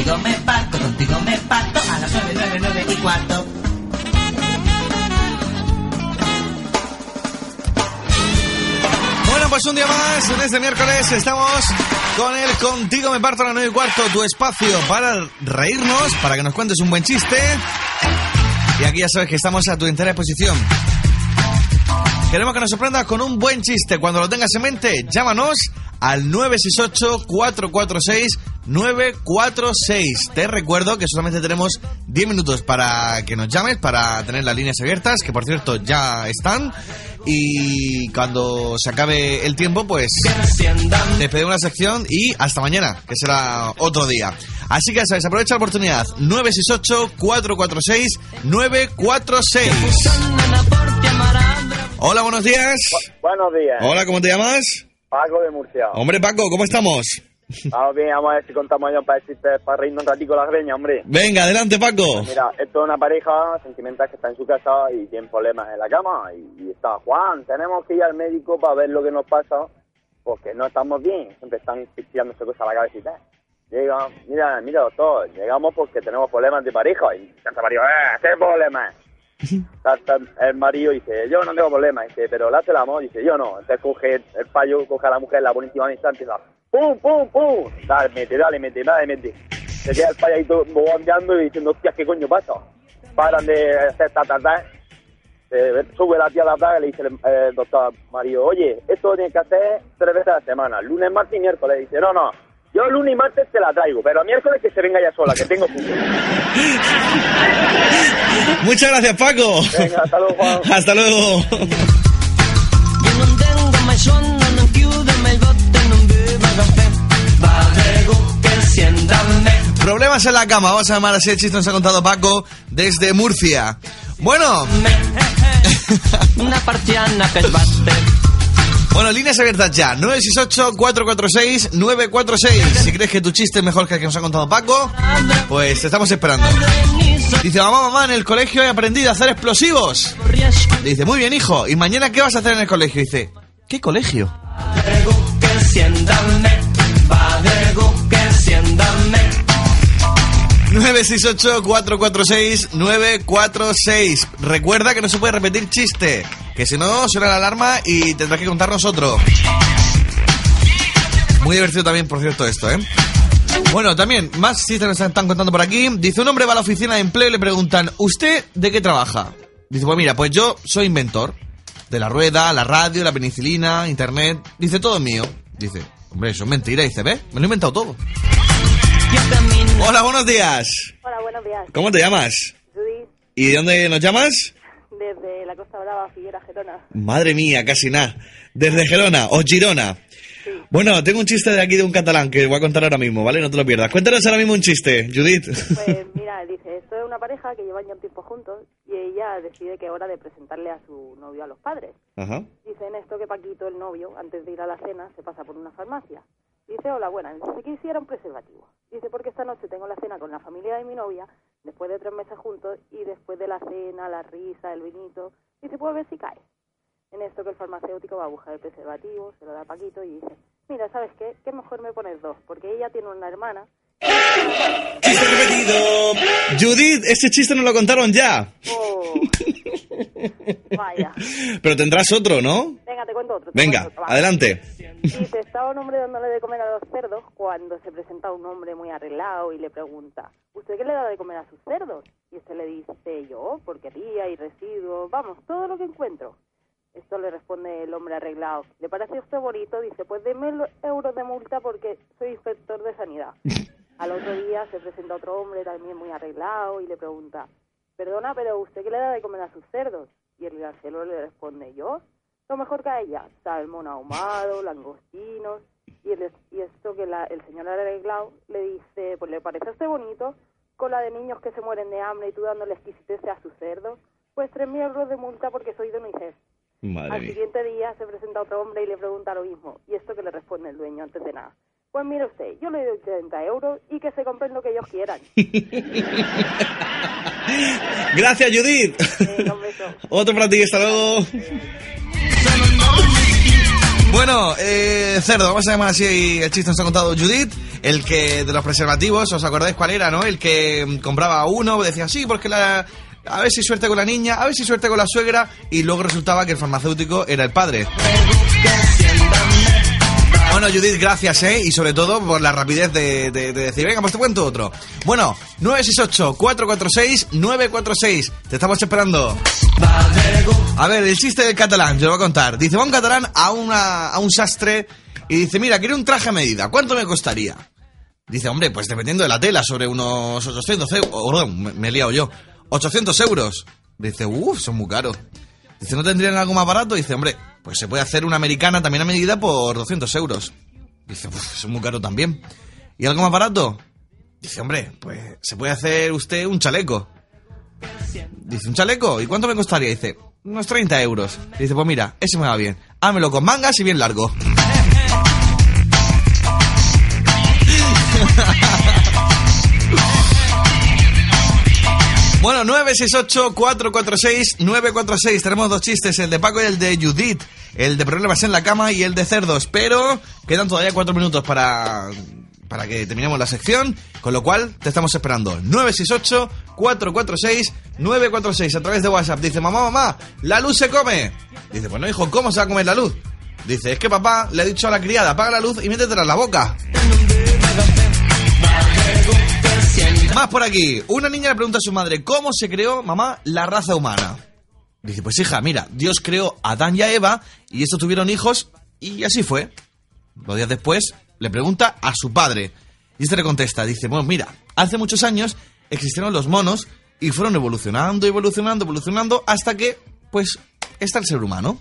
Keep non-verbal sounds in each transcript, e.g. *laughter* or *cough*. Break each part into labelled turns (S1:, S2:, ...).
S1: Contigo me parto, contigo me parto a las 9, 9, 9 y cuarto.
S2: Bueno, pues un día más, en este miércoles estamos con el Contigo me parto a las 9 y cuarto, tu espacio para reírnos, para que nos cuentes un buen chiste. Y aquí ya sabes que estamos a tu entera disposición. Queremos que nos sorprendas con un buen chiste. Cuando lo tengas en mente, llámanos al 968-446-946. Te recuerdo que solamente tenemos 10 minutos para que nos llames, para tener las líneas abiertas, que por cierto ya están. Y cuando se acabe el tiempo, pues despedimos la sección y hasta mañana, que será otro día. Así que ya sabes, aprovecha la oportunidad. 968-446-946. Hola, buenos días.
S3: Buenos días.
S2: Hola, ¿cómo te llamas?
S3: Paco de Murcia.
S2: Hombre, Paco, ¿cómo estamos?
S3: Vamos bien, vamos a ver si contamos ya para decirte, para reírnos un ratico la greña, hombre.
S2: Venga, adelante, Paco.
S3: Mira, esto es una pareja sentimental que está en su casa y tiene problemas en la cama. Y, y está, Juan, tenemos que ir al médico para ver lo que nos pasa, porque no estamos bien. Siempre están tirándose cosas a la cabecita. Llega, mira, mira, doctor, llegamos porque tenemos problemas de pareja. Y canta marido, ¡eh, qué problemas! *laughs* El marido dice, yo no tengo problema, dice, pero le hace el amor, dice, yo no. Entonces coge el payo, coge a la mujer, la pone encima de la empieza, pum, pum, pum, dale, mete, dale, mete, dale, mete. Se queda el todo bobandeando y diciendo, hostia, ¿qué coño pasa? Paran de hacer ta, ta, ta. Eh, sube la tía a la plaga y le dice el eh, doctor marido, oye, esto lo tienes que hacer tres veces a la semana, lunes, martes y miércoles. Dice, no, no, yo lunes y martes te la traigo, pero miércoles que se venga ya sola, que tengo fútbol. *laughs*
S2: Muchas gracias, Paco.
S3: Venga, hasta luego, Juan. *laughs*
S2: Hasta luego. Problemas en la cama. Vamos a llamar así el chiste nos ha contado Paco desde Murcia. Bueno,
S1: Una partiana que es bate.
S2: bueno, líneas abiertas ya. 968-446-946. Si crees que tu chiste es mejor que el que nos ha contado Paco, pues te estamos esperando. Dice, mamá, mamá, en el colegio he aprendido a hacer explosivos. Dice, muy bien, hijo. ¿Y mañana qué vas a hacer en el colegio? Dice, ¿qué colegio? 968-446-946. Recuerda que no se puede repetir chiste, que si no suena la alarma y tendrás que contarnos otro. Muy divertido también, por cierto, esto, ¿eh? Bueno, también, más chistes nos están contando por aquí. Dice, un hombre va a la oficina de empleo y le preguntan, ¿usted de qué trabaja? Dice, pues mira, pues yo soy inventor. De la rueda, la radio, la penicilina, internet. Dice, todo mío. Dice, hombre, eso es mentira. Dice, ¿ves? Me lo he inventado todo. Hola, buenos días.
S4: Hola, buenos días.
S2: ¿Cómo te llamas?
S4: Judith,
S2: ¿Y de dónde nos llamas?
S4: desde la Costa Brava, Figuera, Gerona.
S2: Madre mía, casi nada. Desde Gerona o Girona. Bueno, tengo un chiste de aquí de un catalán que voy a contar ahora mismo, ¿vale? No te lo pierdas. Cuéntanos ahora mismo un chiste, Judith.
S4: Pues mira, esto es una pareja que llevan ya un tiempo juntos y ella decide que es hora de presentarle a su novio a los padres.
S2: Ajá.
S4: Dice en esto que Paquito, el novio, antes de ir a la cena, se pasa por una farmacia. Dice, hola, buenas, dice, quisiera un preservativo. Dice, porque esta noche tengo la cena con la familia de mi novia, después de tres meses juntos, y después de la cena, la risa, el vinito, dice, a ver si cae. En esto que el farmacéutico va a buscar el preservativo, se lo da a Paquito y dice, mira, ¿sabes qué? Que mejor me pones dos, porque ella tiene una hermana.
S2: ¡Chiste repetido! Judith, este chiste nos lo contaron ya.
S4: Oh, vaya.
S2: Pero tendrás otro, ¿no?
S4: Venga, te cuento otro. te
S2: Venga,
S4: cuento otro,
S2: adelante.
S4: Dice, estaba un hombre dándole de comer a los cerdos cuando se presenta un hombre muy arreglado y le pregunta, ¿usted qué le da de comer a sus cerdos? Y este le dice, yo, porquería y residuos, vamos, todo lo que encuentro. Esto le responde el hombre arreglado. ¿Le parece a usted bonito? Dice, pues deme euros de multa porque soy inspector de sanidad. *laughs* Al otro día se presenta otro hombre también muy arreglado y le pregunta, perdona, pero ¿usted qué le da de comer a sus cerdos? Y el granjero le responde, ¿yo? Lo mejor que a ella, salmón ahumado, langostinos. Y, el, y esto que la- el señor arreglado le dice, pues le parece a usted bonito, con la de niños que se mueren de hambre y tú dándole exquisitez a su cerdo. Pues 3.000 euros de multa porque soy de UNICEF.
S2: Madre
S4: Al siguiente día se presenta otro hombre y le pregunta lo mismo. Y esto que le responde el dueño antes de nada. Pues mire usted, yo le doy 30 euros y que se compren lo que ellos quieran. *laughs*
S2: Gracias, Judith.
S4: Beso. *laughs*
S2: Otro para ti, hasta luego. Bueno, eh, cerdo, vamos a llamar así el chiste nos ha contado Judith, el que de los preservativos, ¿os acordáis cuál era, no? El que mm, compraba uno, decía, sí, porque la, a ver si suerte con la niña, a ver si suerte con la suegra, y luego resultaba que el farmacéutico era el padre. Bueno, Judith, gracias, ¿eh? Y sobre todo por la rapidez de, de- de decir, venga, pues te cuento otro. Bueno, 968-446-946. Te estamos esperando. A ver, el chiste del catalán, yo lo voy a contar. Dice, va un catalán a, una, a un sastre y dice, mira, quiero un traje a medida. ¿Cuánto me costaría? Dice, hombre, pues dependiendo de la tela, sobre unos 800 euros. Perdón, me, me he liado yo. 800 euros. Dice, uff, son muy caros. Dice, ¿no tendrían algo más barato? Dice, hombre, pues se puede hacer una americana también a medida por 200 euros. Dice, eso es muy caro también. ¿Y algo más barato? Dice, hombre, pues se puede hacer usted un chaleco. Dice, ¿un chaleco? ¿Y cuánto me costaría? Dice, unos 30 euros. Dice, pues mira, ese me va bien. Hámelo con mangas y bien largo. 968-446-946. Tenemos dos chistes, el de Paco y el de Judith. El de problemas en la cama y el de cerdos. Pero quedan todavía cuatro minutos para, para que terminemos la sección. Con lo cual, te estamos esperando. 968-446-946 a través de WhatsApp. Dice, mamá, mamá, la luz se come. Dice, pues no, hijo, ¿cómo se va a comer la luz? Dice, es que papá le ha dicho a la criada, apaga la luz y métetela en la boca. Más por aquí. Una niña le pregunta a su madre, ¿cómo se creó, mamá, la raza humana? Dice, pues hija, mira, Dios creó a Adán y a Eva y estos tuvieron hijos y así fue. Dos días después le pregunta a su padre y este le contesta, dice, bueno, mira, hace muchos años existieron los monos y fueron evolucionando, evolucionando, evolucionando hasta que, pues, está el ser humano.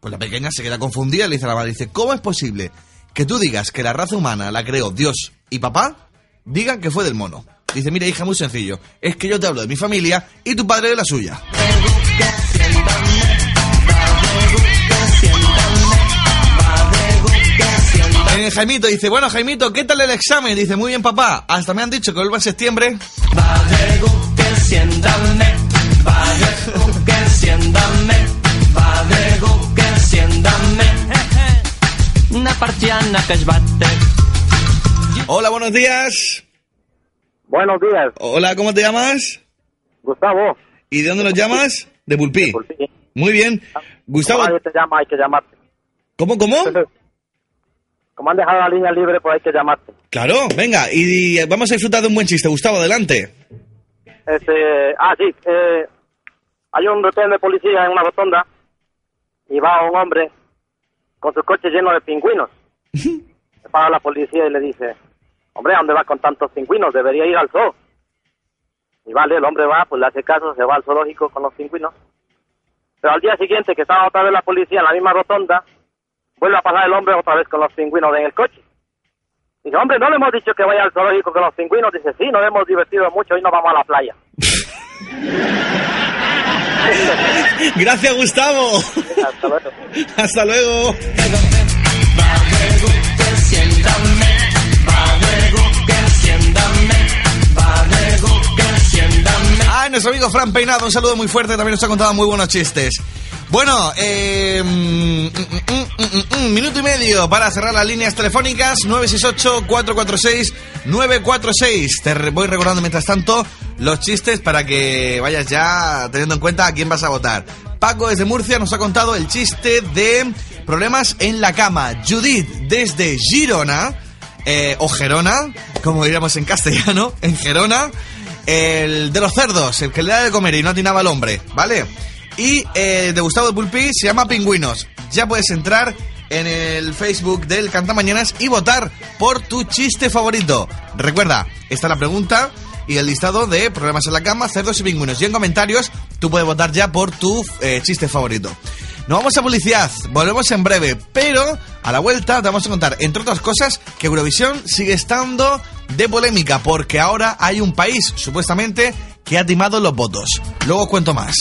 S2: Pues la pequeña se queda confundida y le dice a la madre, dice, ¿cómo es posible que tú digas que la raza humana la creó Dios y papá digan que fue del mono? Dice, mira hija, muy sencillo, es que yo te hablo de mi familia y tu padre de la suya. Eh, Jaimito dice, bueno Jaimito, ¿qué tal el examen? Dice, muy bien papá, hasta me han dicho que vuelva en septiembre. Hola, buenos días.
S3: Buenos días,
S2: Hola, ¿cómo te llamas?
S3: Gustavo.
S2: ¿Y de dónde nos llamas? De Pulpí.
S3: Por fin.
S2: Muy bien. Gustavo,
S3: nadie te llama, hay que llamarte.
S2: ¿cómo, cómo?
S3: Como han dejado la línea libre, pues hay que llamarte.
S2: Claro, venga, y, y vamos a disfrutar de un buen chiste. Gustavo, adelante.
S3: Este, ah, sí, eh, hay un retén de policía en una rotonda y va un hombre con su coche lleno de pingüinos. *laughs* Le paga la policía y le dice, hombre, ¿a dónde va con tantos pingüinos? Debería ir al zoo. Y vale, el hombre va, pues le hace caso, se va al zoológico con los pingüinos. Pero al día siguiente, que estaba otra vez la policía en la misma rotonda, vuelve a pasar el hombre otra vez con los pingüinos en el coche. Dice, hombre, ¿no le hemos dicho que vaya al zoológico con los pingüinos? Dice, sí, nos hemos divertido mucho, hoy nos vamos a la playa. *laughs*
S2: Gracias, Gustavo.
S3: Hasta luego. *laughs*
S2: Hasta luego. Nuestro amigo Fran Peinado, un saludo muy fuerte, también nos ha contado muy buenos chistes. Bueno, eh, mm, mm, mm, mm, minuto y medio para cerrar las líneas telefónicas 968-446-946. Te voy recordando mientras tanto los chistes para que vayas ya teniendo en cuenta a quién vas a votar. Paco desde Murcia nos ha contado el chiste de problemas en la cama. Judith desde Girona, eh, o Gerona, como diríamos en castellano, en Gerona, el de los cerdos, el que le da de comer y no atinaba al hombre, ¿vale? Y el de Gustavo de Pulpí se llama Pingüinos. Ya puedes entrar en el Facebook del Cantamañanas y votar por tu chiste favorito. Recuerda, está la pregunta y el listado de problemas en la cama, cerdos y pingüinos. Y en comentarios tú puedes votar ya por tu eh, chiste favorito. Nos vamos a publicidad, volvemos en breve, pero a la vuelta te vamos a contar, entre otras cosas, que Eurovisión sigue estando de polémica porque ahora hay un país, supuestamente, que ha timado los votos. Luego cuento más.